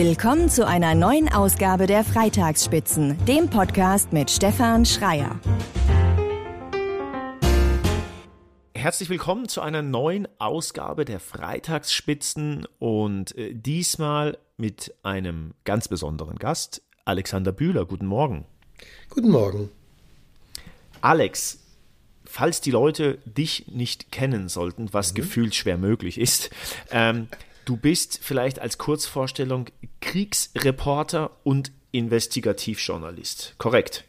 Willkommen zu einer neuen Ausgabe der Freitagsspitzen, dem Podcast mit Stefan Schreier. Herzlich willkommen zu einer neuen Ausgabe der Freitagsspitzen und äh, diesmal mit einem ganz besonderen Gast, Alexander Bühler. Guten Morgen. Guten Morgen. Alex, falls die Leute dich nicht kennen sollten, was mhm. gefühlt schwer möglich ist, ähm, Du bist vielleicht als Kurzvorstellung Kriegsreporter und Investigativjournalist, korrekt?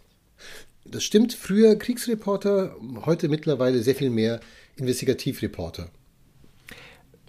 Das stimmt. Früher Kriegsreporter, heute mittlerweile sehr viel mehr Investigativreporter.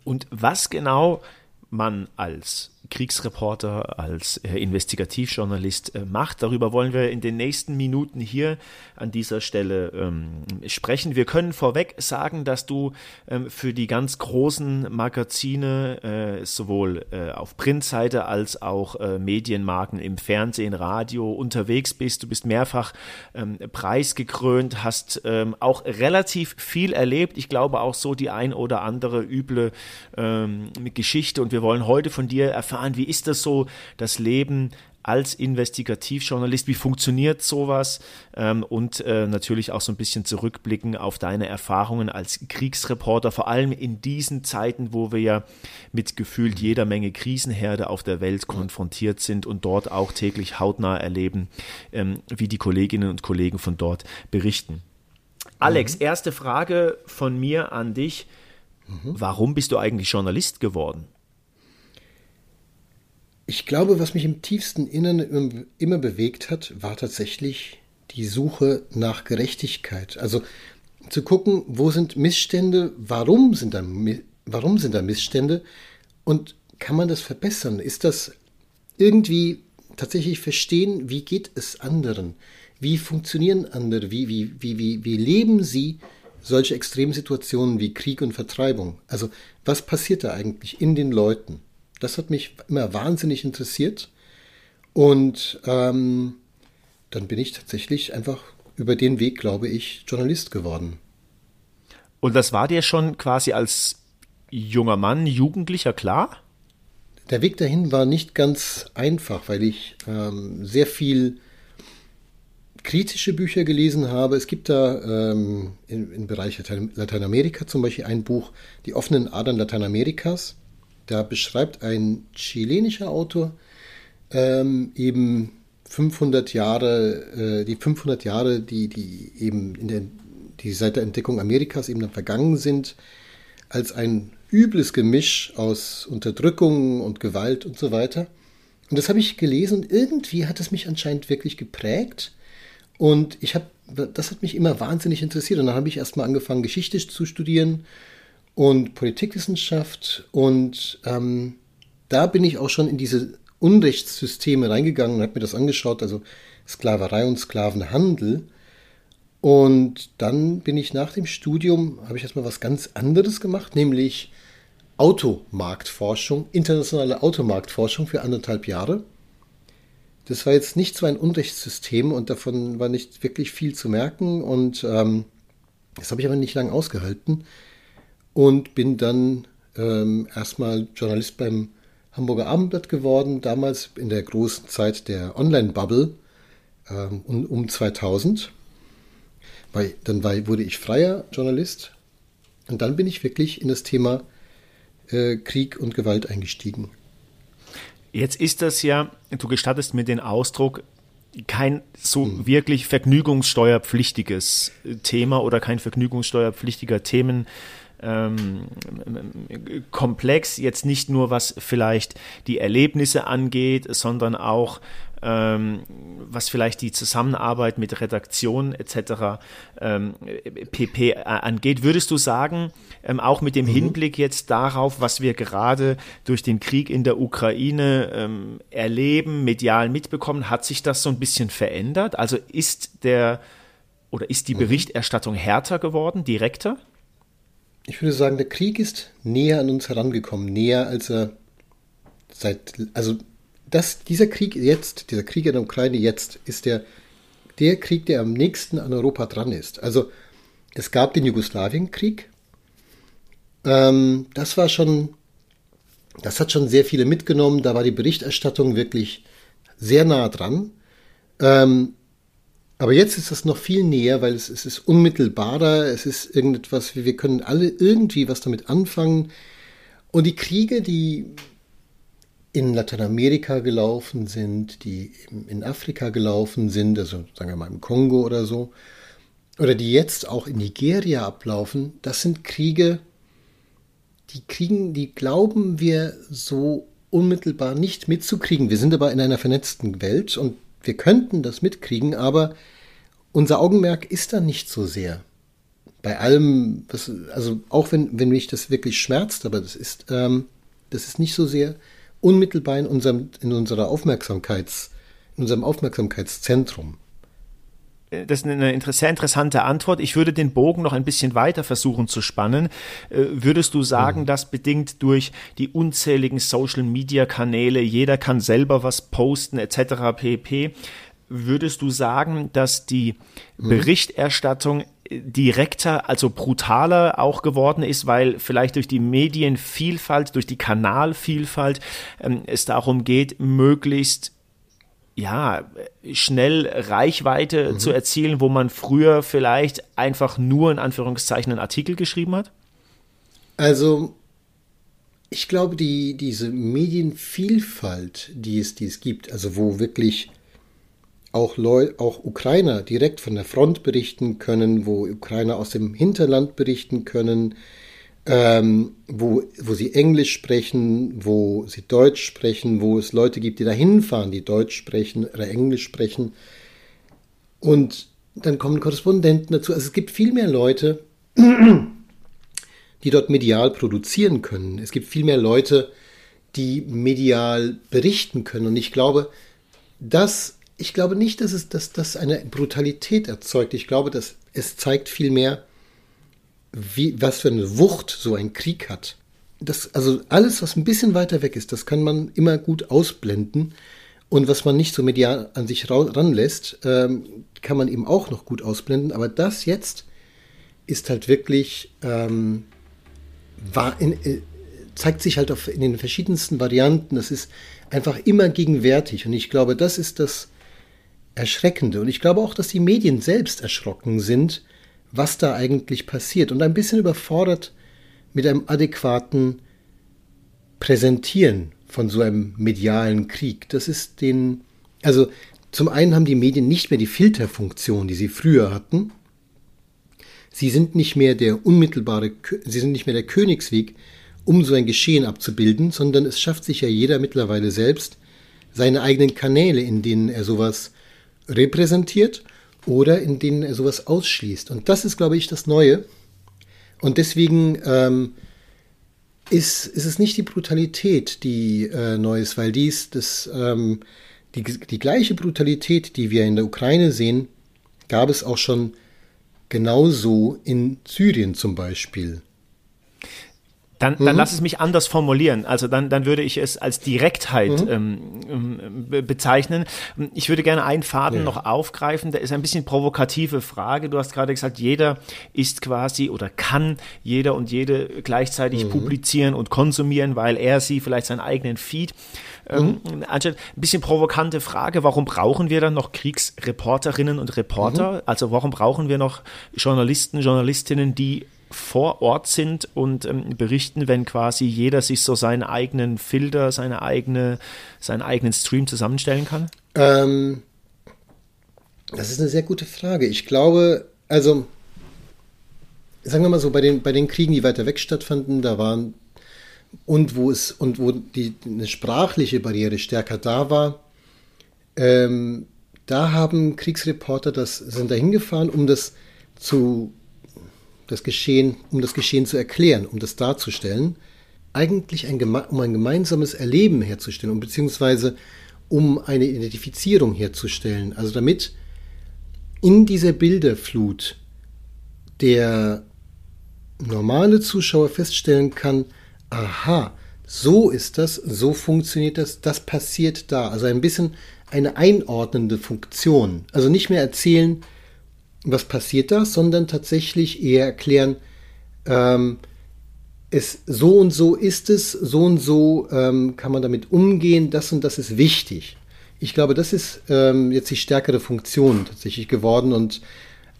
Und was genau man als Kriegsreporter, als äh, Investigativjournalist äh, macht. Darüber wollen wir in den nächsten Minuten hier an dieser Stelle ähm, sprechen. Wir können vorweg sagen, dass du ähm, für die ganz großen Magazine, äh, sowohl äh, auf Printseite als auch äh, Medienmarken im Fernsehen, Radio unterwegs bist. Du bist mehrfach ähm, preisgekrönt, hast ähm, auch relativ viel erlebt. Ich glaube auch so die ein oder andere üble ähm, Geschichte. Und wir wollen heute von dir erfahren, erfahren, wie ist das so, das Leben als Investigativjournalist, wie funktioniert sowas ähm, und äh, natürlich auch so ein bisschen zurückblicken auf deine Erfahrungen als Kriegsreporter, vor allem in diesen Zeiten, wo wir ja mit gefühlt jeder Menge Krisenherde auf der Welt konfrontiert sind und dort auch täglich hautnah erleben, ähm, wie die Kolleginnen und Kollegen von dort berichten. Alex, mhm. erste Frage von mir an dich. Mhm. Warum bist du eigentlich Journalist geworden? Ich glaube, was mich im tiefsten Innern immer bewegt hat, war tatsächlich die Suche nach Gerechtigkeit. Also zu gucken, wo sind Missstände, warum sind da, warum sind da Missstände und kann man das verbessern? Ist das irgendwie tatsächlich verstehen, wie geht es anderen? Wie funktionieren andere? Wie, wie, wie, wie, wie leben sie solche Extremsituationen wie Krieg und Vertreibung? Also was passiert da eigentlich in den Leuten? Das hat mich immer wahnsinnig interessiert. Und ähm, dann bin ich tatsächlich einfach über den Weg, glaube ich, Journalist geworden. Und das war dir schon quasi als junger Mann, Jugendlicher klar? Der Weg dahin war nicht ganz einfach, weil ich ähm, sehr viel kritische Bücher gelesen habe. Es gibt da ähm, im, im Bereich Lateinamerika zum Beispiel ein Buch, Die offenen Adern Lateinamerikas. Da beschreibt ein chilenischer Autor ähm, eben 500 Jahre, äh, die 500 Jahre, die, die eben in der, die seit der Entdeckung Amerikas eben dann vergangen sind, als ein übles Gemisch aus Unterdrückung und Gewalt und so weiter. Und das habe ich gelesen und irgendwie hat es mich anscheinend wirklich geprägt. Und ich habe, das hat mich immer wahnsinnig interessiert. Und dann habe ich erstmal angefangen, Geschichte zu studieren und Politikwissenschaft und ähm, da bin ich auch schon in diese Unrechtssysteme reingegangen und habe mir das angeschaut, also Sklaverei und Sklavenhandel. Und dann bin ich nach dem Studium, habe ich erstmal was ganz anderes gemacht, nämlich Automarktforschung, internationale Automarktforschung für anderthalb Jahre. Das war jetzt nicht so ein Unrechtssystem und davon war nicht wirklich viel zu merken und ähm, das habe ich aber nicht lange ausgehalten und bin dann ähm, erstmal Journalist beim Hamburger Abendblatt geworden, damals in der großen Zeit der Online-Bubble ähm, um, um 2000. Weil, dann war, wurde ich freier Journalist und dann bin ich wirklich in das Thema äh, Krieg und Gewalt eingestiegen. Jetzt ist das ja, du gestattest mir den Ausdruck, kein so hm. wirklich vergnügungssteuerpflichtiges Thema oder kein vergnügungssteuerpflichtiger Themen ähm, komplex, jetzt nicht nur was vielleicht die Erlebnisse angeht, sondern auch ähm, was vielleicht die Zusammenarbeit mit Redaktion etc. Ähm, pp angeht. Würdest du sagen, ähm, auch mit dem mhm. Hinblick jetzt darauf, was wir gerade durch den Krieg in der Ukraine ähm, erleben, medial mitbekommen, hat sich das so ein bisschen verändert? Also ist der oder ist die mhm. Berichterstattung härter geworden, direkter? Ich würde sagen, der Krieg ist näher an uns herangekommen, näher als er seit, also das, dieser Krieg jetzt, dieser Krieg in der Ukraine jetzt, ist der, der Krieg, der am nächsten an Europa dran ist. Also es gab den Jugoslawienkrieg. Ähm, das war schon Das hat schon sehr viele mitgenommen. Da war die Berichterstattung wirklich sehr nah dran. Ähm, aber jetzt ist das noch viel näher, weil es, es ist unmittelbarer, es ist irgendetwas, wir können alle irgendwie was damit anfangen. Und die Kriege, die in Lateinamerika gelaufen sind, die in Afrika gelaufen sind, also sagen wir mal im Kongo oder so, oder die jetzt auch in Nigeria ablaufen, das sind Kriege, die kriegen, die glauben wir so unmittelbar nicht mitzukriegen. Wir sind aber in einer vernetzten Welt und wir könnten das mitkriegen, aber unser Augenmerk ist da nicht so sehr. Bei allem, was, also auch wenn, wenn mich das wirklich schmerzt, aber das ist, ähm, das ist nicht so sehr unmittelbar in unserem, in unserer Aufmerksamkeits, in unserem Aufmerksamkeitszentrum. Das ist eine sehr interessante Antwort. Ich würde den Bogen noch ein bisschen weiter versuchen zu spannen. Äh, würdest du sagen, mhm. dass bedingt durch die unzähligen Social-Media-Kanäle, jeder kann selber was posten etc. pp, würdest du sagen, dass die mhm. Berichterstattung direkter, also brutaler auch geworden ist, weil vielleicht durch die Medienvielfalt, durch die Kanalvielfalt ähm, es darum geht, möglichst ja, schnell Reichweite mhm. zu erzielen, wo man früher vielleicht einfach nur in Anführungszeichen einen Artikel geschrieben hat? Also, ich glaube, die, diese Medienvielfalt, die es, die es gibt, also wo wirklich auch, Leu auch Ukrainer direkt von der Front berichten können, wo Ukrainer aus dem Hinterland berichten können, ähm, wo, wo sie Englisch sprechen, wo sie Deutsch sprechen, wo es Leute gibt, die da hinfahren, die Deutsch sprechen oder Englisch sprechen. Und dann kommen Korrespondenten dazu. Also es gibt viel mehr Leute, die dort medial produzieren können. Es gibt viel mehr Leute, die medial berichten können. Und ich glaube, das ich glaube nicht, dass es dass das eine Brutalität erzeugt. Ich glaube, dass es zeigt vielmehr, wie, was für eine Wucht so ein Krieg hat. Das, also alles, was ein bisschen weiter weg ist, das kann man immer gut ausblenden. Und was man nicht so medial an sich ranlässt, ähm, kann man eben auch noch gut ausblenden. Aber das jetzt ist halt wirklich, ähm, in, äh, zeigt sich halt auf, in den verschiedensten Varianten. Das ist einfach immer gegenwärtig. Und ich glaube, das ist das, Erschreckende. Und ich glaube auch, dass die Medien selbst erschrocken sind, was da eigentlich passiert und ein bisschen überfordert mit einem adäquaten Präsentieren von so einem medialen Krieg. Das ist den, also zum einen haben die Medien nicht mehr die Filterfunktion, die sie früher hatten. Sie sind nicht mehr der unmittelbare, sie sind nicht mehr der Königsweg, um so ein Geschehen abzubilden, sondern es schafft sich ja jeder mittlerweile selbst seine eigenen Kanäle, in denen er sowas repräsentiert oder in denen er sowas ausschließt. Und das ist, glaube ich, das Neue. Und deswegen ähm, ist, ist es nicht die Brutalität, die äh, neu ist, weil dies das, ähm, die, die gleiche Brutalität, die wir in der Ukraine sehen, gab es auch schon genauso in Syrien zum Beispiel. Dann, dann mhm. lass es mich anders formulieren. Also dann, dann würde ich es als Direktheit mhm. ähm, ähm bezeichnen. Ich würde gerne einen Faden ja. noch aufgreifen. Der ist ein bisschen provokative Frage. Du hast gerade gesagt, jeder ist quasi oder kann jeder und jede gleichzeitig mhm. publizieren und konsumieren, weil er sie vielleicht seinen eigenen Feed. Ähm, mhm. ein bisschen provokante Frage, warum brauchen wir dann noch Kriegsreporterinnen und Reporter? Mhm. Also warum brauchen wir noch Journalisten, Journalistinnen, die vor Ort sind und ähm, berichten, wenn quasi jeder sich so seinen eigenen Filter, seine eigene, seinen eigenen Stream zusammenstellen kann? Ähm, das ist eine sehr gute Frage. Ich glaube, also sagen wir mal so, bei den, bei den Kriegen, die weiter weg stattfanden, da waren und wo es und wo die eine sprachliche Barriere stärker da war, ähm, da haben Kriegsreporter das sind da hingefahren, um das zu das Geschehen, um das Geschehen zu erklären, um das darzustellen, eigentlich ein, um ein gemeinsames Erleben herzustellen, um, beziehungsweise um eine Identifizierung herzustellen. Also damit in dieser Bilderflut der normale Zuschauer feststellen kann, aha, so ist das, so funktioniert das, das passiert da. Also ein bisschen eine einordnende Funktion. Also nicht mehr erzählen, was passiert da, sondern tatsächlich eher erklären, ähm, es so und so ist es, so und so ähm, kann man damit umgehen, das und das ist wichtig. Ich glaube, das ist ähm, jetzt die stärkere Funktion tatsächlich geworden und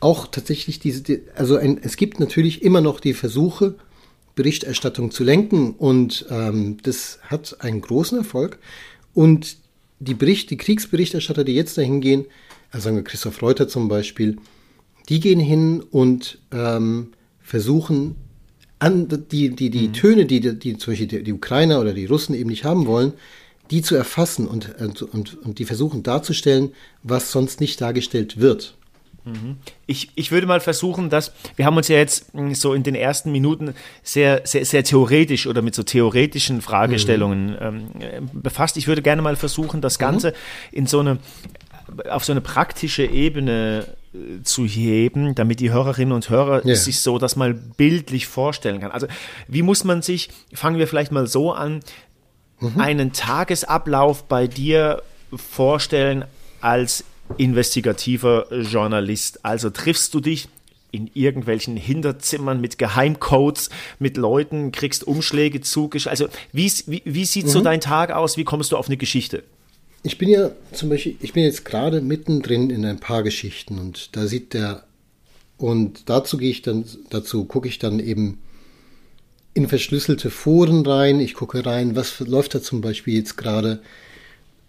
auch tatsächlich diese, also ein, es gibt natürlich immer noch die Versuche, Berichterstattung zu lenken und ähm, das hat einen großen Erfolg. Und die Bericht, die Kriegsberichterstatter, die jetzt dahin gehen, also sagen wir Christoph Reuter zum Beispiel, die gehen hin und ähm, versuchen an die, die, die mhm. Töne, die, die zum Beispiel die, die Ukrainer oder die Russen eben nicht haben wollen, die zu erfassen und, und, und die versuchen darzustellen, was sonst nicht dargestellt wird. Mhm. Ich, ich würde mal versuchen, dass wir haben uns ja jetzt hm, so in den ersten Minuten sehr, sehr, sehr theoretisch oder mit so theoretischen Fragestellungen mhm. ähm, befasst. Ich würde gerne mal versuchen, das Ganze mhm. in so eine auf so eine praktische Ebene zu heben, damit die Hörerinnen und Hörer ja. sich so das mal bildlich vorstellen kann. Also wie muss man sich, fangen wir vielleicht mal so an, mhm. einen Tagesablauf bei dir vorstellen als investigativer Journalist. Also triffst du dich in irgendwelchen Hinterzimmern mit Geheimcodes, mit Leuten, kriegst Umschläge zugeschickt. Also wie, wie, wie sieht mhm. so dein Tag aus? Wie kommst du auf eine Geschichte? Ich bin ja zum Beispiel, ich bin jetzt gerade mittendrin in ein paar Geschichten und da sieht der, und dazu gehe ich dann, dazu gucke ich dann eben in verschlüsselte Foren rein. Ich gucke rein, was läuft da zum Beispiel jetzt gerade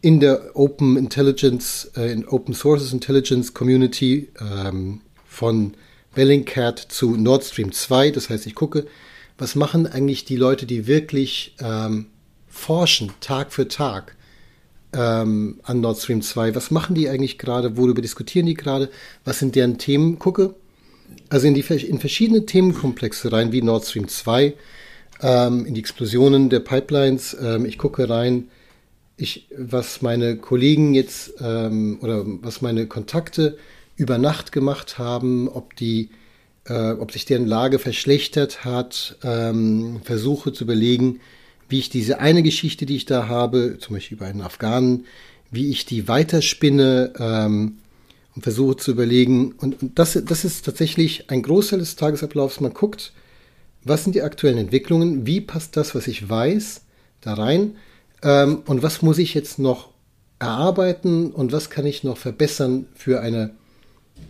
in der Open Intelligence, äh, in Open Sources Intelligence Community ähm, von Bellingcat zu Nord Stream 2. Das heißt, ich gucke, was machen eigentlich die Leute, die wirklich ähm, forschen, Tag für Tag ähm, an Nord Stream 2? Was machen die eigentlich gerade? Worüber diskutieren die gerade? Was sind deren Themen? Gucke also in, die, in verschiedene Themenkomplexe rein, wie Nord Stream 2, ähm, in die Explosionen der Pipelines. Ähm, ich gucke rein, ich, was meine Kollegen jetzt ähm, oder was meine Kontakte über Nacht gemacht haben, ob die, äh, ob sich deren Lage verschlechtert hat, ähm, versuche zu überlegen, wie ich diese eine Geschichte, die ich da habe, zum Beispiel über einen Afghanen, wie ich die weiterspinne ähm, und versuche zu überlegen. Und, und das, das ist tatsächlich ein Großteil des Tagesablaufs. Man guckt, was sind die aktuellen Entwicklungen, wie passt das, was ich weiß, da rein ähm, und was muss ich jetzt noch erarbeiten und was kann ich noch verbessern für eine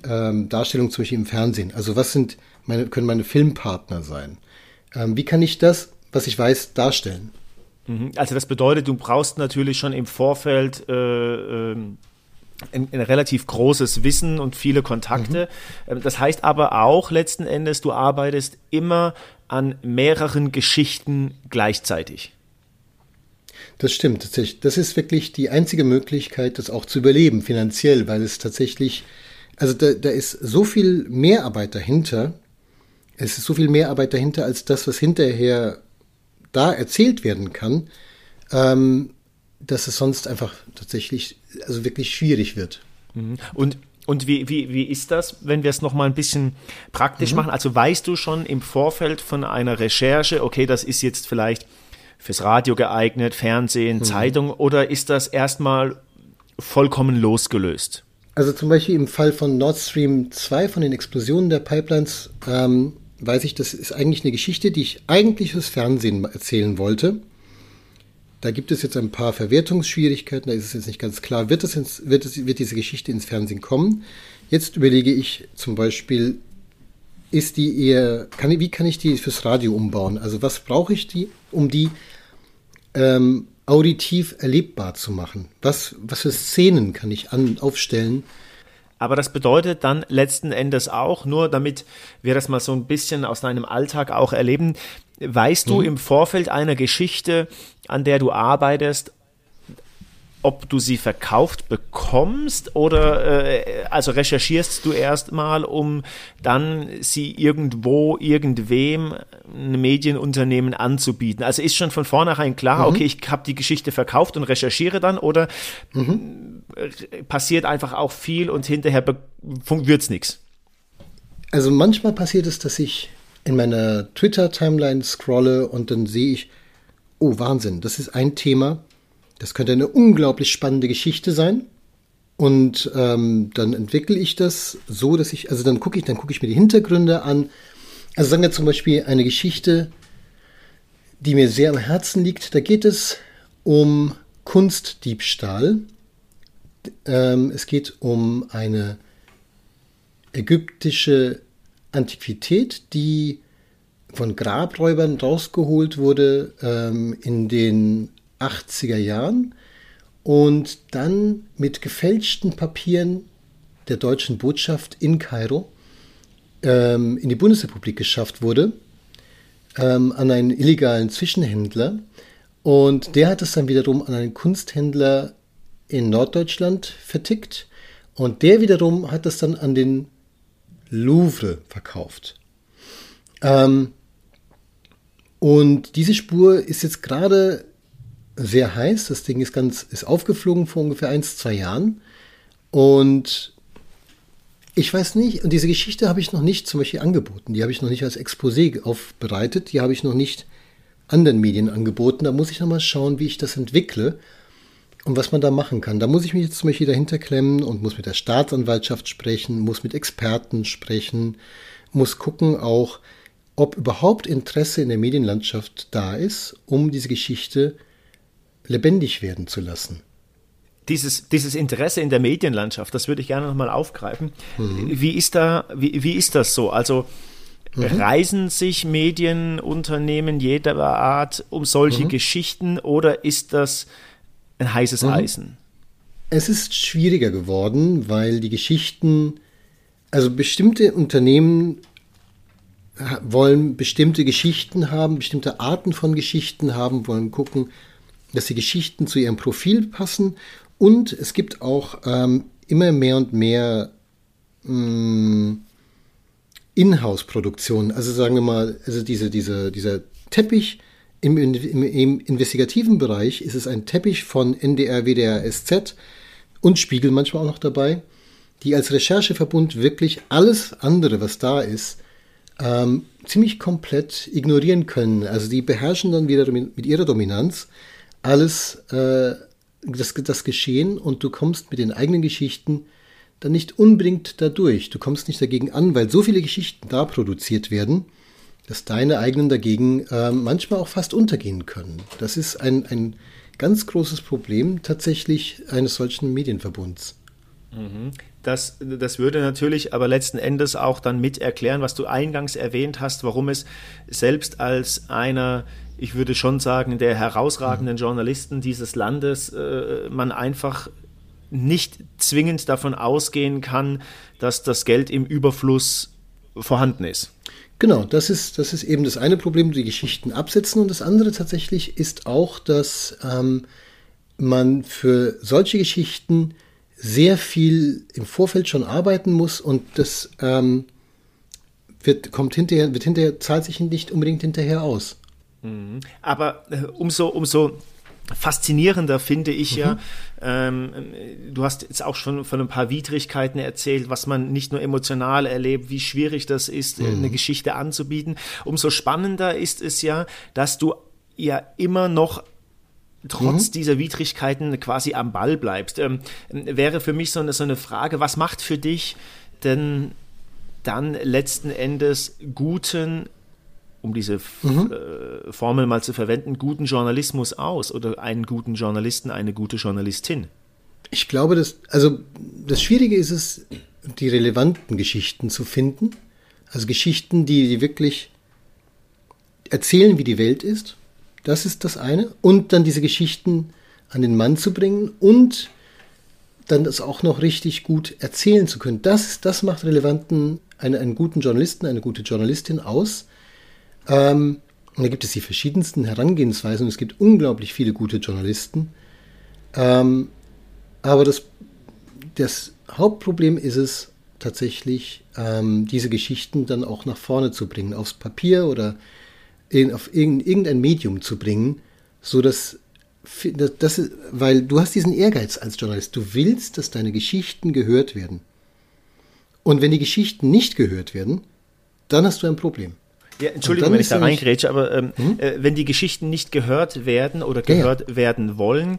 ähm, Darstellung zum Beispiel im Fernsehen. Also was sind meine, können meine Filmpartner sein? Ähm, wie kann ich das, was ich weiß, darstellen? Mhm. Also das bedeutet, du brauchst natürlich schon im Vorfeld äh, äh, ein, ein, relativ großes Wissen und viele Kontakte. Mhm. Das heißt aber auch letzten Endes, du arbeitest immer an mehreren Geschichten gleichzeitig. Das stimmt tatsächlich. Das ist wirklich die einzige Möglichkeit, das auch zu überleben finanziell, weil es tatsächlich, also da, da ist so viel Mehrarbeit dahinter. Es ist so viel Mehrarbeit dahinter als das, was hinterher da erzählt werden kann, ähm, dass es sonst einfach tatsächlich, also wirklich schwierig wird. Mhm. Und und wie, wie, wie ist das, wenn wir es nochmal ein bisschen praktisch mhm. machen? Also weißt du schon im Vorfeld von einer Recherche, okay, das ist jetzt vielleicht fürs Radio geeignet, Fernsehen, mhm. Zeitung oder ist das erstmal vollkommen losgelöst? Also zum Beispiel im Fall von Nord Stream 2, von den Explosionen der Pipelines, ähm, weiß ich, das ist eigentlich eine Geschichte, die ich eigentlich fürs Fernsehen erzählen wollte. Da gibt es jetzt ein paar Verwertungsschwierigkeiten, da ist es jetzt nicht ganz klar, wird, das ins, wird, es, wird diese Geschichte ins Fernsehen kommen. Jetzt überlege ich zum Beispiel, ist die eher, kann, wie kann ich die fürs Radio umbauen? Also was brauche ich die, um die ähm, auditiv erlebbar zu machen? Was, was für Szenen kann ich an, aufstellen? Aber das bedeutet dann letzten Endes auch, nur damit wir das mal so ein bisschen aus deinem Alltag auch erleben, weißt mhm. du im Vorfeld einer Geschichte, an der du arbeitest, ob du sie verkauft bekommst oder äh, also recherchierst du erstmal, um dann sie irgendwo, irgendwem, ein Medienunternehmen anzubieten. Also ist schon von vornherein klar, mhm. okay, ich habe die Geschichte verkauft und recherchiere dann oder mhm. passiert einfach auch viel und hinterher wird es nichts? Also manchmal passiert es, dass ich in meiner Twitter-Timeline scrolle und dann sehe ich, oh Wahnsinn, das ist ein Thema, das könnte eine unglaublich spannende Geschichte sein. Und ähm, dann entwickle ich das so, dass ich, also dann gucke ich, dann gucke ich mir die Hintergründe an. Also sagen wir zum Beispiel eine Geschichte, die mir sehr am Herzen liegt. Da geht es um Kunstdiebstahl. Ähm, es geht um eine ägyptische Antiquität, die von Grabräubern rausgeholt wurde ähm, in den 80er Jahren und dann mit gefälschten Papieren der deutschen Botschaft in Kairo ähm, in die Bundesrepublik geschafft wurde, ähm, an einen illegalen Zwischenhändler. Und der hat es dann wiederum an einen Kunsthändler in Norddeutschland vertickt. Und der wiederum hat es dann an den Louvre verkauft. Ähm, und diese Spur ist jetzt gerade sehr heiß. Das Ding ist ganz, ist aufgeflogen vor ungefähr ein, zwei Jahren. Und ich weiß nicht, und diese Geschichte habe ich noch nicht zum Beispiel angeboten. Die habe ich noch nicht als Exposé aufbereitet. Die habe ich noch nicht anderen Medien angeboten. Da muss ich nochmal schauen, wie ich das entwickle und was man da machen kann. Da muss ich mich jetzt zum Beispiel dahinter klemmen und muss mit der Staatsanwaltschaft sprechen, muss mit Experten sprechen, muss gucken auch, ob überhaupt Interesse in der Medienlandschaft da ist, um diese Geschichte lebendig werden zu lassen. Dieses, dieses Interesse in der Medienlandschaft, das würde ich gerne nochmal aufgreifen. Mhm. Wie, ist da, wie, wie ist das so? Also mhm. reisen sich Medienunternehmen jeder Art um solche mhm. Geschichten oder ist das ein heißes mhm. Eisen? Es ist schwieriger geworden, weil die Geschichten, also bestimmte Unternehmen wollen bestimmte Geschichten haben, bestimmte Arten von Geschichten haben, wollen gucken, dass die Geschichten zu ihrem Profil passen. Und es gibt auch ähm, immer mehr und mehr mm, Inhouse-Produktionen. Also sagen wir mal, also diese, diese, dieser Teppich im, im, im, investigativen Bereich ist es ein Teppich von NDR, WDR, SZ und Spiegel manchmal auch noch dabei, die als Rechercheverbund wirklich alles andere, was da ist, ähm, ziemlich komplett ignorieren können. Also die beherrschen dann wieder mit ihrer Dominanz alles äh, das, das Geschehen und du kommst mit den eigenen Geschichten dann nicht unbedingt dadurch. Du kommst nicht dagegen an, weil so viele Geschichten da produziert werden, dass deine eigenen dagegen äh, manchmal auch fast untergehen können. Das ist ein, ein ganz großes Problem tatsächlich eines solchen Medienverbunds. Mhm. Das, das würde natürlich aber letzten Endes auch dann mit erklären, was du eingangs erwähnt hast, warum es selbst als einer, ich würde schon sagen, der herausragenden Journalisten dieses Landes äh, man einfach nicht zwingend davon ausgehen kann, dass das Geld im Überfluss vorhanden ist. Genau, das ist, das ist eben das eine Problem, die Geschichten absetzen. Und das andere tatsächlich ist auch, dass ähm, man für solche Geschichten sehr viel im Vorfeld schon arbeiten muss und das ähm, wird, kommt hinterher, wird hinterher, zahlt sich nicht unbedingt hinterher aus. Mhm. Aber äh, umso, umso faszinierender finde ich mhm. ja, ähm, du hast jetzt auch schon von ein paar Widrigkeiten erzählt, was man nicht nur emotional erlebt, wie schwierig das ist, mhm. eine Geschichte anzubieten. Umso spannender ist es ja, dass du ja immer noch trotz mhm. dieser Widrigkeiten quasi am Ball bleibst. Ähm, wäre für mich so eine, so eine Frage, was macht für dich denn dann letzten Endes guten, um diese mhm. äh, Formel mal zu verwenden, guten Journalismus aus oder einen guten Journalisten, eine gute Journalistin? Ich glaube, dass, also das Schwierige ist es, die relevanten Geschichten zu finden. Also Geschichten, die, die wirklich erzählen, wie die Welt ist das ist das eine. Und dann diese Geschichten an den Mann zu bringen und dann das auch noch richtig gut erzählen zu können. Das, das macht relevanten, eine, einen guten Journalisten, eine gute Journalistin aus. Ähm, und da gibt es die verschiedensten Herangehensweisen und es gibt unglaublich viele gute Journalisten. Ähm, aber das, das Hauptproblem ist es tatsächlich, ähm, diese Geschichten dann auch nach vorne zu bringen, aufs Papier oder auf irgendein Medium zu bringen, so dass das weil du hast diesen Ehrgeiz als Journalist. Du willst, dass deine Geschichten gehört werden. Und wenn die Geschichten nicht gehört werden, dann hast du ein Problem. Ja, Entschuldigung, wenn ich da reingrätsche, aber ähm, hm? äh, wenn die Geschichten nicht gehört werden oder gehört ja. werden wollen,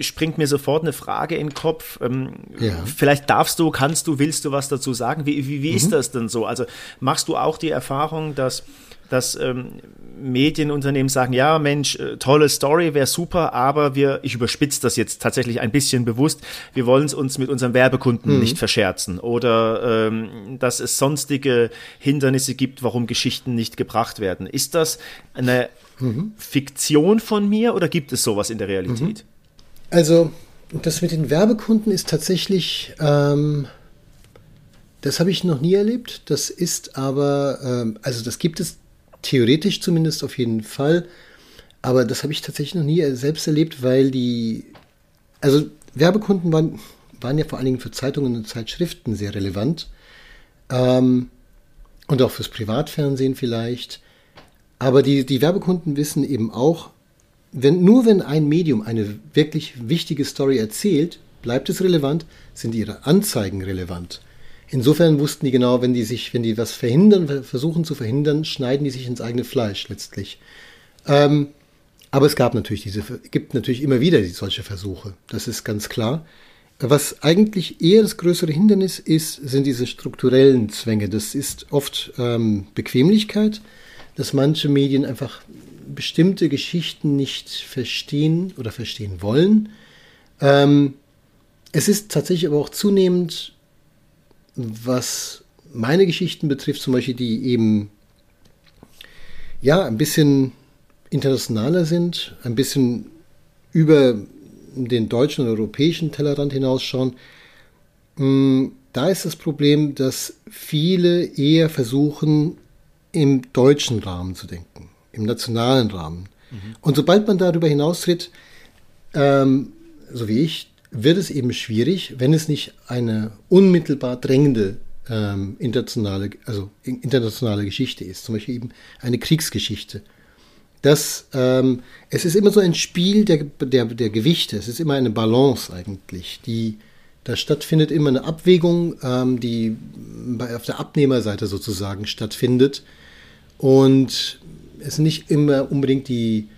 springt mir sofort eine Frage in den Kopf. Ähm, ja. Vielleicht darfst du, kannst du, willst du was dazu sagen? Wie, wie, wie mhm. ist das denn so? Also machst du auch die Erfahrung, dass dass ähm, Medienunternehmen sagen, ja, Mensch, äh, tolle Story, wäre super, aber wir, ich überspitze das jetzt tatsächlich ein bisschen bewusst, wir wollen es uns mit unserem Werbekunden mhm. nicht verscherzen oder ähm, dass es sonstige Hindernisse gibt, warum Geschichten nicht gebracht werden. Ist das eine mhm. Fiktion von mir oder gibt es sowas in der Realität? Mhm. Also, das mit den Werbekunden ist tatsächlich, ähm, das habe ich noch nie erlebt. Das ist aber, ähm, also das gibt es theoretisch zumindest auf jeden Fall. Aber das habe ich tatsächlich noch nie selbst erlebt, weil die, also Werbekunden waren, waren ja vor allen Dingen für Zeitungen und Zeitschriften sehr relevant. Ähm, und auch fürs Privatfernsehen vielleicht. Aber die, die Werbekunden wissen eben auch, wenn, nur wenn ein Medium eine wirklich wichtige Story erzählt, bleibt es relevant, sind ihre Anzeigen relevant. Insofern wussten die genau, wenn die sich, wenn die was verhindern, versuchen zu verhindern, schneiden die sich ins eigene Fleisch letztlich. Ähm, aber es gab natürlich diese, gibt natürlich immer wieder solche Versuche. Das ist ganz klar. Was eigentlich eher das größere Hindernis ist, sind diese strukturellen Zwänge. Das ist oft ähm, Bequemlichkeit, dass manche Medien einfach bestimmte Geschichten nicht verstehen oder verstehen wollen. Ähm, es ist tatsächlich aber auch zunehmend was meine Geschichten betrifft, zum Beispiel, die eben ja ein bisschen internationaler sind, ein bisschen über den deutschen und europäischen Tellerrand hinausschauen, mm, da ist das Problem, dass viele eher versuchen, im deutschen Rahmen zu denken, im nationalen Rahmen. Mhm. Und sobald man darüber hinaustritt, ähm, so wie ich, wird es eben schwierig, wenn es nicht eine unmittelbar drängende ähm, internationale, also internationale Geschichte ist, zum Beispiel eben eine Kriegsgeschichte. Das, ähm, es ist immer so ein Spiel der, der, der Gewichte, es ist immer eine Balance eigentlich, die da stattfindet, immer eine Abwägung, ähm, die bei, auf der Abnehmerseite sozusagen stattfindet. Und es nicht immer unbedingt die,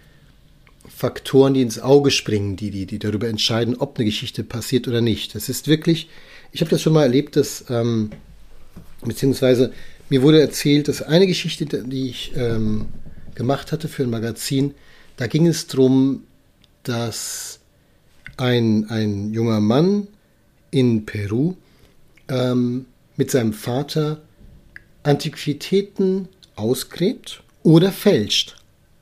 Faktoren, die ins Auge springen, die, die, die darüber entscheiden, ob eine Geschichte passiert oder nicht. Das ist wirklich, ich habe das schon mal erlebt, dass, ähm, beziehungsweise mir wurde erzählt, dass eine Geschichte, die ich ähm, gemacht hatte für ein Magazin, da ging es darum, dass ein, ein junger Mann in Peru ähm, mit seinem Vater Antiquitäten ausgräbt oder fälscht.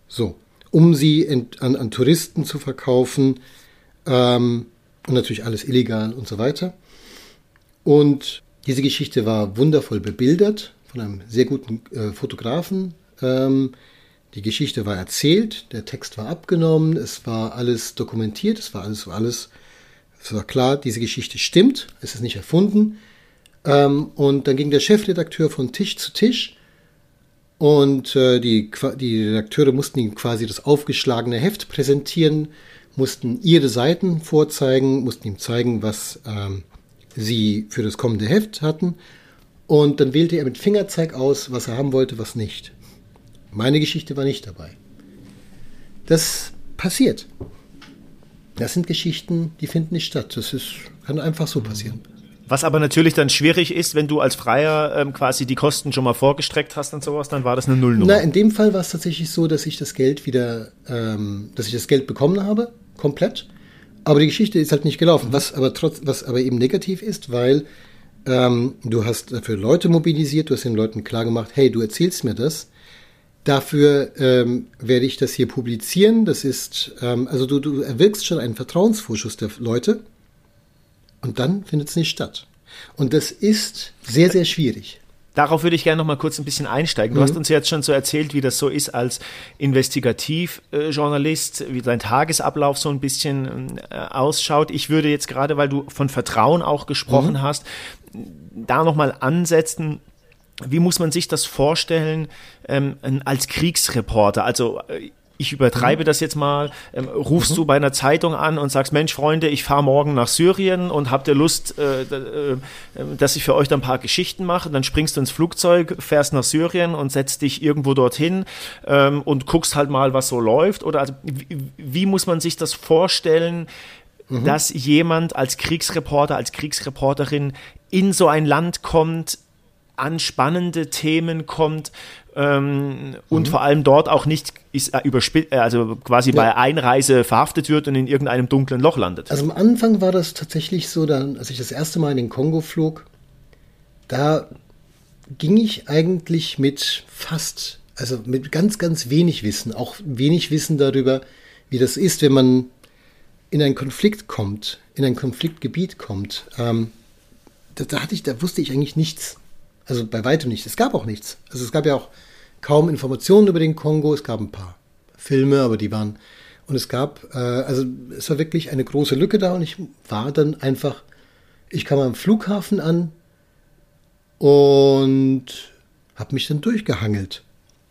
So um sie in, an, an, Touristen zu verkaufen. Ähm, und natürlich alles illegal und so weiter. Und diese Geschichte war wundervoll bebildert von einem sehr guten äh, Fotografen. Ähm, die Geschichte war erzählt, der Text war abgenommen, es war alles dokumentiert, es war alles, alles, es war klar, diese Geschichte stimmt, es ist nicht erfunden. Ähm, und dann ging der Chefredakteur von Tisch zu Tisch und äh, die, die Redakteure mussten ihm quasi das aufgeschlagene Heft präsentieren, mussten ihre Seiten vorzeigen, mussten ihm zeigen, was ähm, sie für das kommende Heft hatten. Und dann wählte er mit Fingerzeig aus, was er haben wollte, was nicht. Meine Geschichte war nicht dabei. Das passiert. Das sind Geschichten, die finden nicht statt. Das ist, kann einfach so passieren. Was aber natürlich dann schwierig ist, wenn du als Freier ähm, quasi die Kosten schon mal vorgestreckt hast und sowas, dann war das eine Nullnummer. Na, in dem Fall war es tatsächlich so, dass ich das Geld wieder, ähm, dass ich das Geld bekommen habe, komplett. Aber die Geschichte ist halt nicht gelaufen, was aber trotz, was aber eben negativ ist, weil ähm, du hast dafür Leute mobilisiert, du hast den Leuten klar gemacht, hey, du erzählst mir das. Dafür ähm, werde ich das hier publizieren. Das ist, ähm, also du, du erwirkst schon einen Vertrauensvorschuss der Leute und dann findet es nicht statt. Und das ist sehr, sehr schwierig. Darauf würde ich gerne noch mal kurz ein bisschen einsteigen. Du mhm. hast uns jetzt schon so erzählt, wie das so ist als Investigativjournalist, wie dein Tagesablauf so ein bisschen äh, ausschaut. Ich würde jetzt gerade, weil du von Vertrauen auch gesprochen mhm. hast, da noch mal ansetzen. Wie muss man sich das vorstellen ähm, als Kriegsreporter? Also äh, ich übertreibe mhm. das jetzt mal, ähm, rufst mhm. du bei einer Zeitung an und sagst, Mensch, Freunde, ich fahre morgen nach Syrien und habt ihr Lust, äh, äh, dass ich für euch da ein paar Geschichten mache? Dann springst du ins Flugzeug, fährst nach Syrien und setzt dich irgendwo dorthin ähm, und guckst halt mal, was so läuft. Oder also, wie, wie muss man sich das vorstellen? Mhm. dass jemand als Kriegsreporter, als Kriegsreporterin in so ein Land kommt, an spannende Themen kommt ähm, und mhm. vor allem dort auch nicht ist, äh, äh, also quasi ja. bei Einreise verhaftet wird und in irgendeinem dunklen Loch landet. Also am Anfang war das tatsächlich so, dann, als ich das erste Mal in den Kongo flog, da ging ich eigentlich mit fast, also mit ganz, ganz wenig Wissen, auch wenig Wissen darüber, wie das ist, wenn man in einen Konflikt kommt, in ein Konfliktgebiet kommt. Ähm, da, da, hatte ich, da wusste ich eigentlich nichts. Also bei weitem nicht. Es gab auch nichts. Also es gab ja auch kaum Informationen über den Kongo. Es gab ein paar Filme, aber die waren. Und es gab, äh, also es war wirklich eine große Lücke da und ich war dann einfach, ich kam am Flughafen an und habe mich dann durchgehangelt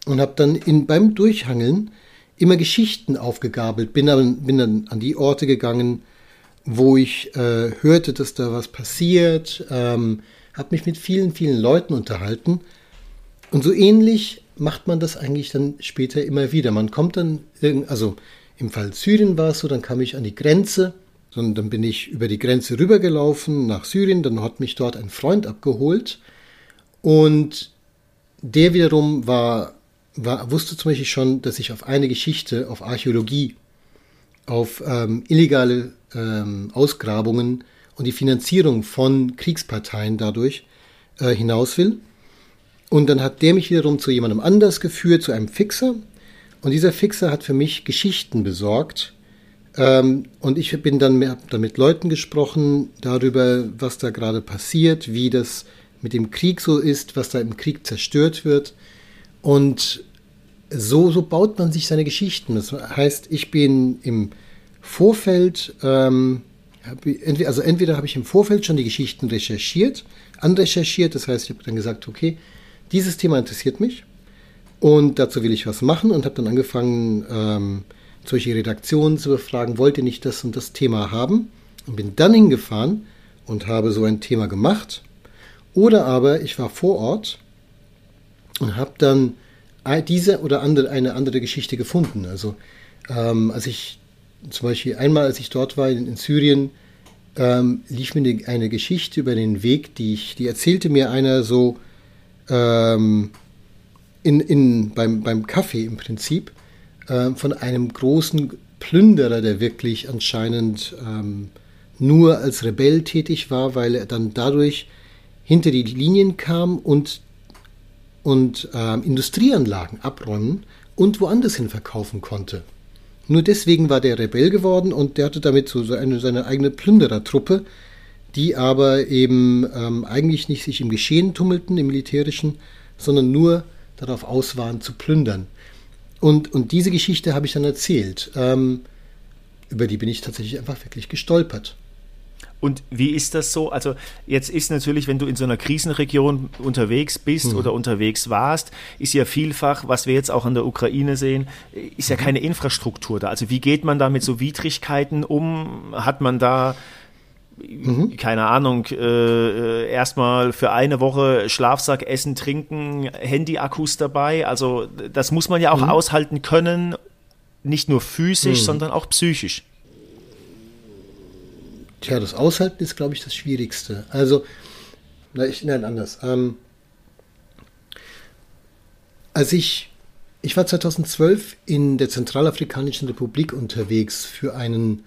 und habe dann in, beim Durchhangeln immer Geschichten aufgegabelt, bin dann, bin dann an die Orte gegangen, wo ich äh, hörte, dass da was passiert, ähm, habe mich mit vielen, vielen Leuten unterhalten. Und so ähnlich macht man das eigentlich dann später immer wieder. Man kommt dann, also im Fall Syrien war es so, dann kam ich an die Grenze, und dann bin ich über die Grenze rübergelaufen nach Syrien, dann hat mich dort ein Freund abgeholt und der wiederum war, war wusste zum Beispiel schon, dass ich auf eine Geschichte, auf Archäologie, auf ähm, illegale ähm, Ausgrabungen und die Finanzierung von Kriegsparteien dadurch äh, hinaus will. Und dann hat der mich wiederum zu jemandem anders geführt, zu einem Fixer. Und dieser Fixer hat für mich Geschichten besorgt. Ähm, und ich bin dann, mehr, dann mit Leuten gesprochen darüber, was da gerade passiert, wie das mit dem Krieg so ist, was da im Krieg zerstört wird. Und so, so baut man sich seine Geschichten. Das heißt, ich bin im Vorfeld, ähm, also entweder habe ich im Vorfeld schon die Geschichten recherchiert, anrecherchiert, das heißt, ich habe dann gesagt, okay, dieses Thema interessiert mich und dazu will ich was machen und habe dann angefangen, ähm, solche Redaktionen zu befragen, wollt ihr nicht das und das Thema haben? Und bin dann hingefahren und habe so ein Thema gemacht. Oder aber ich war vor Ort und habe dann diese oder andere, eine andere Geschichte gefunden. Also ähm, als ich zum Beispiel einmal, als ich dort war in, in Syrien, ähm, lief mir eine, eine, Geschichte über den Weg, die ich, die erzählte mir einer so ähm, in, in, beim, beim Kaffee im Prinzip äh, von einem großen Plünderer, der wirklich anscheinend ähm, nur als Rebell tätig war, weil er dann dadurch hinter die Linien kam und, und äh, Industrieanlagen abräumen und woanders hin verkaufen konnte. Nur deswegen war der Rebell geworden und der hatte damit so eine, seine eigene Plünderertruppe, die aber eben ähm, eigentlich nicht sich im Geschehen tummelten, im Militärischen, sondern nur darauf aus waren zu plündern. Und, und diese Geschichte habe ich dann erzählt. Ähm, über die bin ich tatsächlich einfach wirklich gestolpert. Und wie ist das so? Also jetzt ist natürlich, wenn du in so einer Krisenregion unterwegs bist hm. oder unterwegs warst, ist ja vielfach, was wir jetzt auch an der Ukraine sehen, ist ja mhm. keine Infrastruktur da. Also wie geht man da mit so Widrigkeiten um? Hat man da Mhm. keine Ahnung, äh, erstmal für eine Woche Schlafsack, Essen, Trinken, Handyakkus dabei. Also das muss man ja auch mhm. aushalten können, nicht nur physisch, mhm. sondern auch psychisch. Tja, das Aushalten ist, glaube ich, das Schwierigste. Also, na, ich, nein, anders. Ähm, als ich, ich war 2012 in der Zentralafrikanischen Republik unterwegs für einen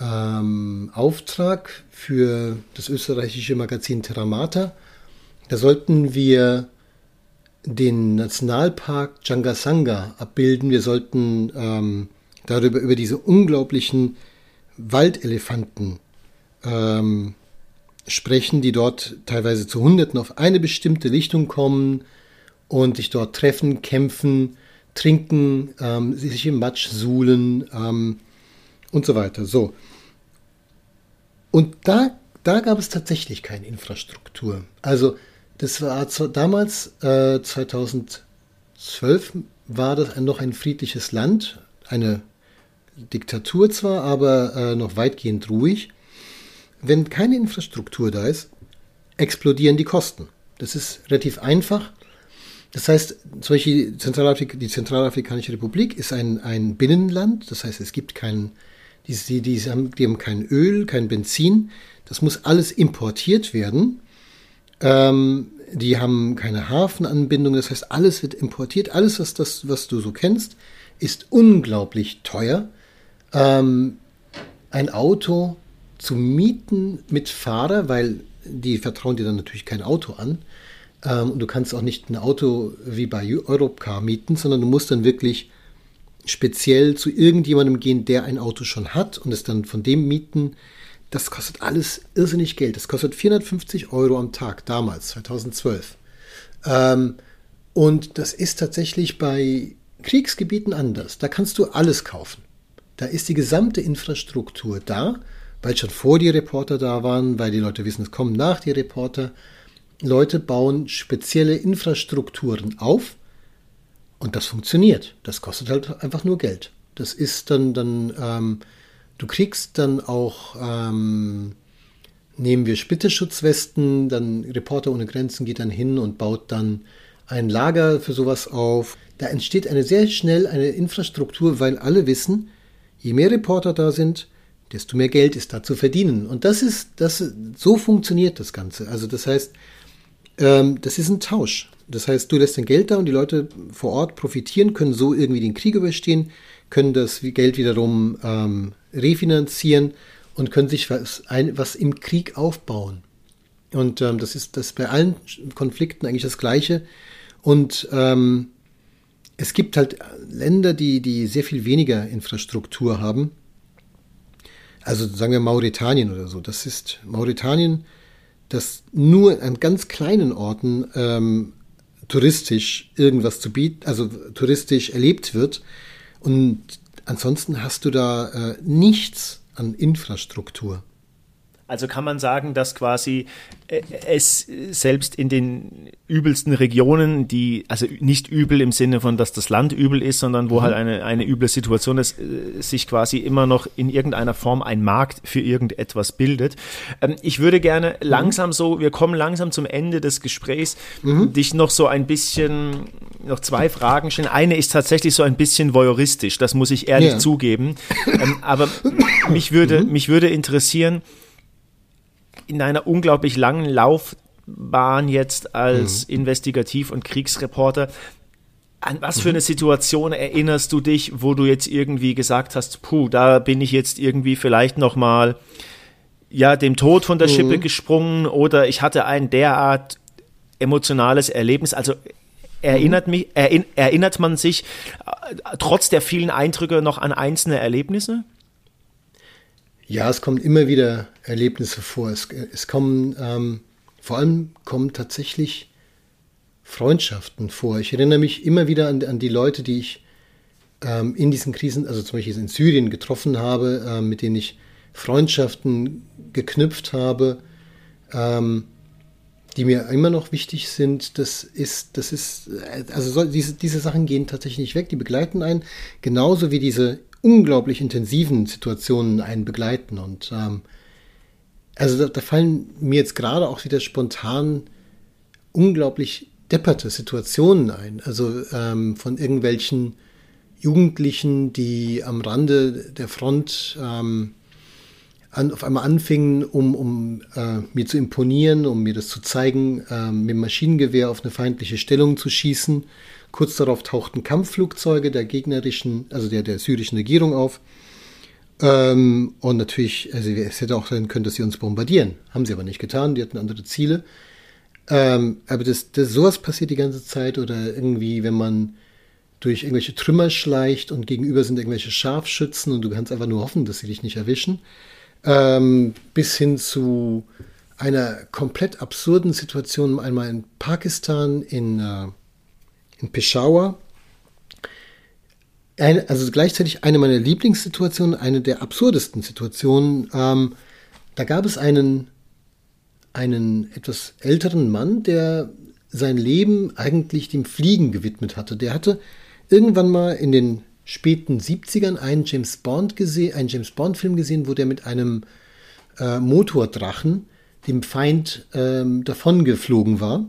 ähm, Auftrag für das österreichische Magazin Terramata. Da sollten wir den Nationalpark Jangasanga abbilden. Wir sollten ähm, darüber über diese unglaublichen Waldelefanten ähm, sprechen, die dort teilweise zu Hunderten auf eine bestimmte Richtung kommen und sich dort treffen, kämpfen, trinken, ähm, sich im Matsch suhlen ähm, und so weiter. So. Und da, da gab es tatsächlich keine Infrastruktur. Also das war damals, äh, 2012, war das noch ein friedliches Land, eine Diktatur zwar, aber äh, noch weitgehend ruhig. Wenn keine Infrastruktur da ist, explodieren die Kosten. Das ist relativ einfach. Das heißt, zum Beispiel Zentralafrika, die Zentralafrikanische Republik ist ein, ein Binnenland, das heißt, es gibt keinen, die, die, die, haben, die haben kein Öl, kein Benzin, das muss alles importiert werden. Ähm, die haben keine Hafenanbindung, das heißt, alles wird importiert, alles, was, das, was du so kennst, ist unglaublich teuer. Ähm, ein Auto zu mieten mit Fahrer, weil die vertrauen dir dann natürlich kein Auto an. Ähm, und du kannst auch nicht ein Auto wie bei Europcar mieten, sondern du musst dann wirklich speziell zu irgendjemandem gehen, der ein Auto schon hat und es dann von dem mieten. Das kostet alles irrsinnig Geld. Das kostet 450 Euro am Tag, damals, 2012. Ähm, und das ist tatsächlich bei Kriegsgebieten anders. Da kannst du alles kaufen. Da ist die gesamte Infrastruktur da, weil schon vor die Reporter da waren, weil die Leute wissen, es kommen nach die Reporter. Leute bauen spezielle Infrastrukturen auf und das funktioniert. Das kostet halt einfach nur Geld. Das ist dann, dann ähm, du kriegst dann auch, ähm, nehmen wir Splitterschutzwesten, dann Reporter ohne Grenzen geht dann hin und baut dann ein Lager für sowas auf. Da entsteht eine sehr schnell eine Infrastruktur, weil alle wissen, je mehr Reporter da sind, desto mehr Geld ist da zu verdienen. Und das ist, das, so funktioniert das Ganze. Also das heißt, ähm, das ist ein Tausch. Das heißt, du lässt dein Geld da und die Leute vor Ort profitieren, können so irgendwie den Krieg überstehen, können das Geld wiederum ähm, refinanzieren und können sich was, ein, was im Krieg aufbauen. Und ähm, das ist das bei allen Konflikten eigentlich das Gleiche. Und ähm, es gibt halt Länder, die, die sehr viel weniger Infrastruktur haben. Also sagen wir Mauretanien oder so. Das ist Mauretanien, das nur an ganz kleinen Orten ähm, touristisch irgendwas zu bieten, also touristisch erlebt wird. Und ansonsten hast du da äh, nichts an Infrastruktur. Also kann man sagen, dass quasi äh, es selbst in den übelsten Regionen, die, also nicht übel im Sinne von, dass das Land übel ist, sondern wo mhm. halt eine, eine üble Situation ist, äh, sich quasi immer noch in irgendeiner Form ein Markt für irgendetwas bildet. Ähm, ich würde gerne mhm. langsam so, wir kommen langsam zum Ende des Gesprächs, mhm. dich noch so ein bisschen, noch zwei Fragen stellen. Eine ist tatsächlich so ein bisschen voyeuristisch, das muss ich ehrlich ja. zugeben. Ähm, aber mich würde, mhm. mich würde interessieren, in einer unglaublich langen Laufbahn jetzt als mhm. Investigativ- und Kriegsreporter. An was für eine mhm. Situation erinnerst du dich, wo du jetzt irgendwie gesagt hast, puh, da bin ich jetzt irgendwie vielleicht noch mal ja dem Tod von der mhm. Schippe gesprungen oder ich hatte ein derart emotionales Erlebnis. Also erinnert mich erinn, erinnert man sich äh, trotz der vielen Eindrücke noch an einzelne Erlebnisse? Ja, es kommen immer wieder Erlebnisse vor. Es, es kommen, ähm, vor allem kommen tatsächlich Freundschaften vor. Ich erinnere mich immer wieder an, an die Leute, die ich ähm, in diesen Krisen, also zum Beispiel in Syrien getroffen habe, äh, mit denen ich Freundschaften geknüpft habe, ähm, die mir immer noch wichtig sind. Das ist, das ist, also so, diese, diese Sachen gehen tatsächlich nicht weg, die begleiten einen, genauso wie diese unglaublich intensiven Situationen einen begleiten. Und ähm, also da, da, fallen mir jetzt gerade auch wieder spontan unglaublich depperte Situationen ein. Also ähm, von irgendwelchen Jugendlichen, die am Rande der Front ähm, an, auf einmal anfingen, um, um äh, mir zu imponieren, um mir das zu zeigen, äh, mit dem Maschinengewehr auf eine feindliche Stellung zu schießen Kurz darauf tauchten Kampfflugzeuge der gegnerischen, also der, der syrischen Regierung auf. Ähm, und natürlich, also es hätte auch sein können, dass sie uns bombardieren. Haben sie aber nicht getan, die hatten andere Ziele. Ähm, aber das, das, sowas passiert die ganze Zeit oder irgendwie, wenn man durch irgendwelche Trümmer schleicht und gegenüber sind irgendwelche Scharfschützen und du kannst einfach nur hoffen, dass sie dich nicht erwischen. Ähm, bis hin zu einer komplett absurden Situation einmal in Pakistan, in äh, in Peshawar. Eine, also gleichzeitig eine meiner Lieblingssituationen, eine der absurdesten Situationen. Ähm, da gab es einen, einen etwas älteren Mann, der sein Leben eigentlich dem Fliegen gewidmet hatte. Der hatte irgendwann mal in den späten 70ern einen James Bond gesehen, einen James Bond Film gesehen, wo der mit einem äh, Motordrachen dem Feind ähm, davongeflogen war.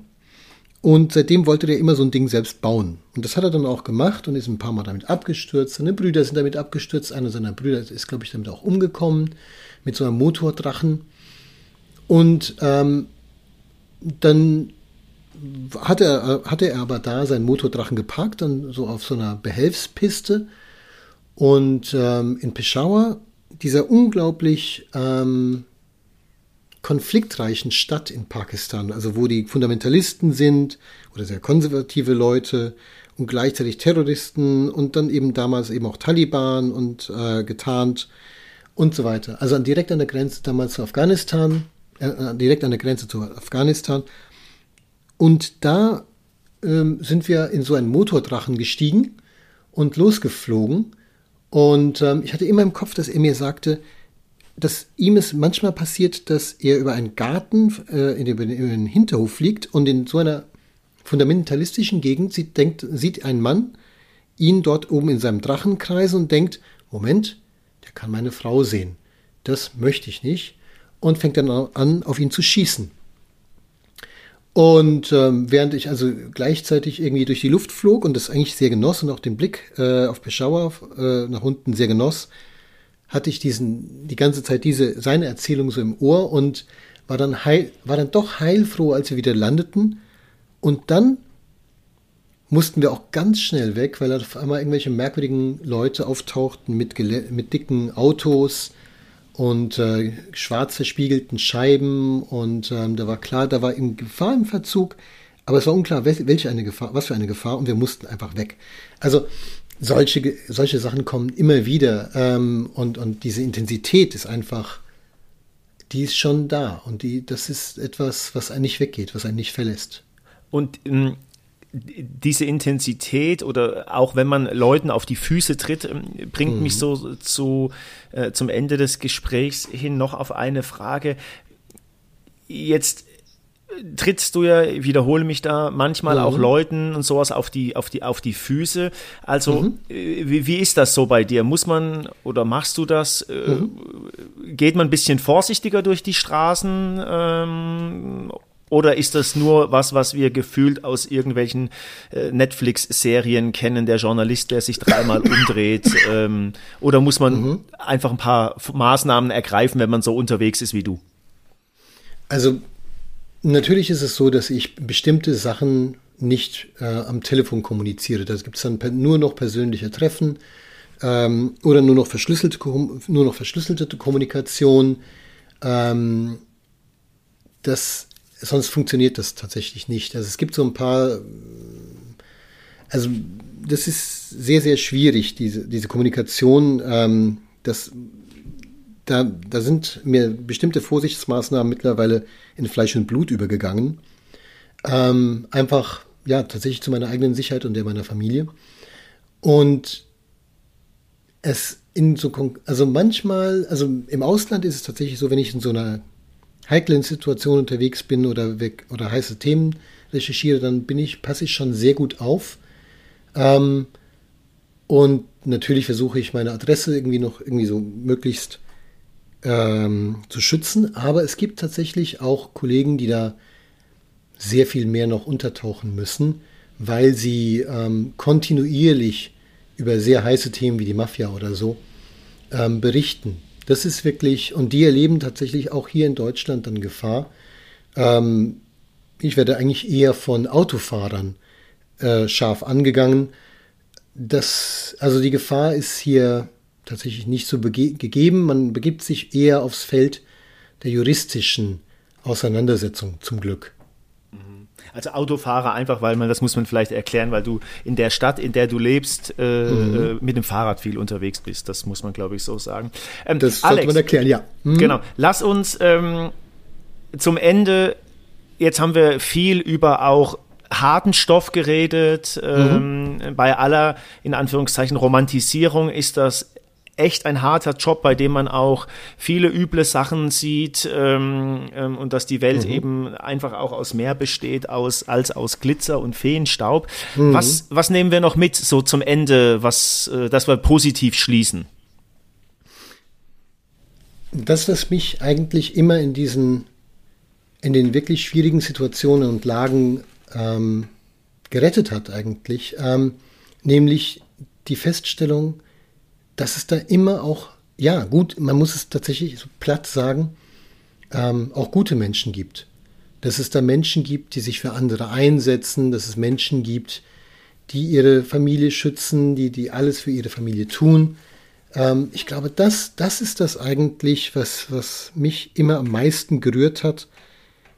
Und seitdem wollte der immer so ein Ding selbst bauen. Und das hat er dann auch gemacht und ist ein paar Mal damit abgestürzt. Seine Brüder sind damit abgestürzt. Einer seiner Brüder ist, glaube ich, damit auch umgekommen, mit so einem Motordrachen. Und ähm, dann hatte er, hatte er aber da seinen Motordrachen geparkt, dann so auf so einer Behelfspiste. Und ähm, in Peshawar, dieser unglaublich ähm, konfliktreichen Stadt in Pakistan, also wo die Fundamentalisten sind oder sehr konservative Leute und gleichzeitig Terroristen und dann eben damals eben auch Taliban und äh, getarnt und so weiter. Also direkt an der Grenze damals zu Afghanistan, äh, äh, direkt an der Grenze zu Afghanistan. Und da ähm, sind wir in so einen Motordrachen gestiegen und losgeflogen. Und ähm, ich hatte immer im Kopf, dass er mir sagte, dass ihm es manchmal passiert, dass er über einen Garten äh, in, den, in den Hinterhof fliegt und in so einer fundamentalistischen Gegend sieht, denkt, sieht ein Mann ihn dort oben in seinem Drachenkreis und denkt, Moment, der kann meine Frau sehen. Das möchte ich nicht. Und fängt dann an, auf ihn zu schießen. Und ähm, während ich also gleichzeitig irgendwie durch die Luft flog und das eigentlich sehr genoss und auch den Blick äh, auf Peshawar äh, nach unten sehr genoss, hatte ich diesen, die ganze Zeit diese, seine Erzählung so im Ohr und war dann heil, war dann doch heilfroh, als wir wieder landeten. Und dann mussten wir auch ganz schnell weg, weil auf einmal irgendwelche merkwürdigen Leute auftauchten mit, mit dicken Autos und äh, schwarz verspiegelten Scheiben und ähm, da war klar, da war in Gefahr im Verzug, aber es war unklar, welche eine Gefahr, was für eine Gefahr und wir mussten einfach weg. Also solche, solche Sachen kommen immer wieder ähm, und, und diese Intensität ist einfach, die ist schon da und die, das ist etwas, was einen nicht weggeht, was einen nicht verlässt. Und ähm, diese Intensität oder auch wenn man Leuten auf die Füße tritt, ähm, bringt mhm. mich so zu, äh, zum Ende des Gesprächs hin noch auf eine Frage. Jetzt trittst du ja, ich wiederhole mich da, manchmal mhm. auch Leuten und sowas auf die, auf die, auf die Füße. Also, mhm. Äh, wie, wie ist das so bei dir? Muss man oder machst du das? Äh, mhm. Geht man ein bisschen vorsichtiger durch die Straßen? Ähm, oder ist das nur was, was wir gefühlt aus irgendwelchen äh, Netflix-Serien kennen, der Journalist, der sich dreimal umdreht? Ähm, oder muss man mhm. einfach ein paar Maßnahmen ergreifen, wenn man so unterwegs ist wie du? Also Natürlich ist es so, dass ich bestimmte Sachen nicht äh, am Telefon kommuniziere. Da gibt es dann nur noch persönliche Treffen ähm, oder nur noch verschlüsselte, nur noch verschlüsselte Kommunikation. Ähm, das, sonst funktioniert das tatsächlich nicht. Also es gibt so ein paar, also das ist sehr, sehr schwierig, diese, diese Kommunikation. Ähm, das da, da sind mir bestimmte Vorsichtsmaßnahmen mittlerweile in Fleisch und Blut übergegangen. Ähm, einfach, ja, tatsächlich zu meiner eigenen Sicherheit und der meiner Familie. Und es in so, also manchmal, also im Ausland ist es tatsächlich so, wenn ich in so einer heiklen Situation unterwegs bin oder weg oder heiße Themen recherchiere, dann bin ich, passe ich schon sehr gut auf. Ähm, und natürlich versuche ich meine Adresse irgendwie noch irgendwie so möglichst ähm, zu schützen. Aber es gibt tatsächlich auch Kollegen, die da sehr viel mehr noch untertauchen müssen, weil sie ähm, kontinuierlich über sehr heiße Themen wie die Mafia oder so ähm, berichten. Das ist wirklich, und die erleben tatsächlich auch hier in Deutschland dann Gefahr. Ähm, ich werde eigentlich eher von Autofahrern äh, scharf angegangen. Das, also die Gefahr ist hier tatsächlich nicht so gegeben. Man begibt sich eher aufs Feld der juristischen Auseinandersetzung, zum Glück. Also Autofahrer einfach, weil man, das muss man vielleicht erklären, weil du in der Stadt, in der du lebst, äh, mhm. Äh, mit dem Fahrrad viel unterwegs bist. Das muss man, glaube ich, so sagen. Ähm, das sollte Alex, man erklären, ja. Mhm. Genau. Lass uns ähm, zum Ende, jetzt haben wir viel über auch harten Stoff geredet. Mhm. Ähm, bei aller, in Anführungszeichen, Romantisierung ist das echt ein harter Job, bei dem man auch viele üble Sachen sieht ähm, ähm, und dass die Welt mhm. eben einfach auch aus mehr besteht aus, als aus Glitzer und Feenstaub. Mhm. Was, was nehmen wir noch mit so zum Ende, was, äh, dass wir positiv schließen? Das, was mich eigentlich immer in diesen, in den wirklich schwierigen Situationen und Lagen ähm, gerettet hat eigentlich, ähm, nämlich die Feststellung, dass es da immer auch, ja, gut, man muss es tatsächlich so platt sagen, ähm, auch gute Menschen gibt. dass es da Menschen gibt, die sich für andere einsetzen, dass es Menschen gibt, die ihre Familie schützen, die, die alles für ihre Familie tun. Ähm, ich glaube, das, das ist das eigentlich, was, was mich immer am meisten gerührt hat,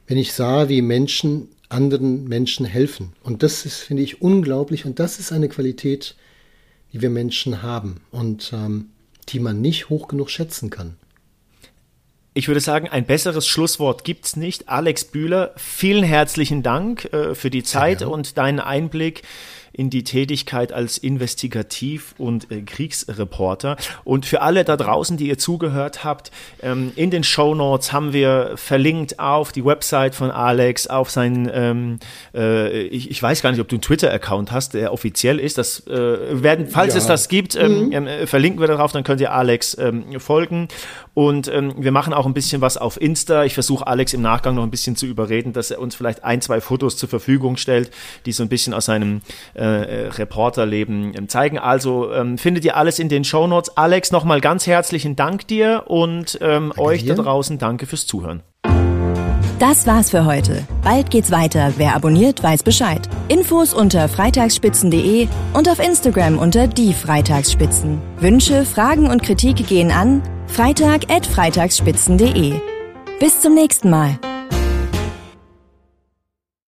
wenn ich sah, wie Menschen anderen Menschen helfen. Und das ist, finde ich, unglaublich. Und das ist eine Qualität, wir Menschen haben und ähm, die man nicht hoch genug schätzen kann. Ich würde sagen, ein besseres Schlusswort gibt es nicht. Alex Bühler, vielen herzlichen Dank äh, für die Zeit und deinen Einblick in die Tätigkeit als Investigativ- und äh, Kriegsreporter. Und für alle da draußen, die ihr zugehört habt, ähm, in den Show Notes haben wir verlinkt auf die Website von Alex, auf seinen, ähm, äh, ich, ich, weiß gar nicht, ob du einen Twitter-Account hast, der offiziell ist. Das äh, werden, falls ja. es das gibt, ähm, mhm. Ähm, äh, verlinken wir darauf, dann könnt ihr Alex ähm, folgen. Und wir machen auch ein bisschen was auf Insta. Ich versuche Alex im Nachgang noch ein bisschen zu überreden, dass er uns vielleicht ein, zwei Fotos zur Verfügung stellt, die so ein bisschen aus seinem äh, äh, Reporterleben ähm, zeigen. Also ähm, findet ihr alles in den Show Notes. Alex, nochmal ganz herzlichen Dank dir und ähm, euch dir. da draußen danke fürs Zuhören. Das war's für heute. Bald geht's weiter. Wer abonniert, weiß Bescheid. Infos unter freitagsspitzen.de und auf Instagram unter die Freitagsspitzen. Wünsche, Fragen und Kritik gehen an freitag@freitagsspitzen.de. Bis zum nächsten Mal.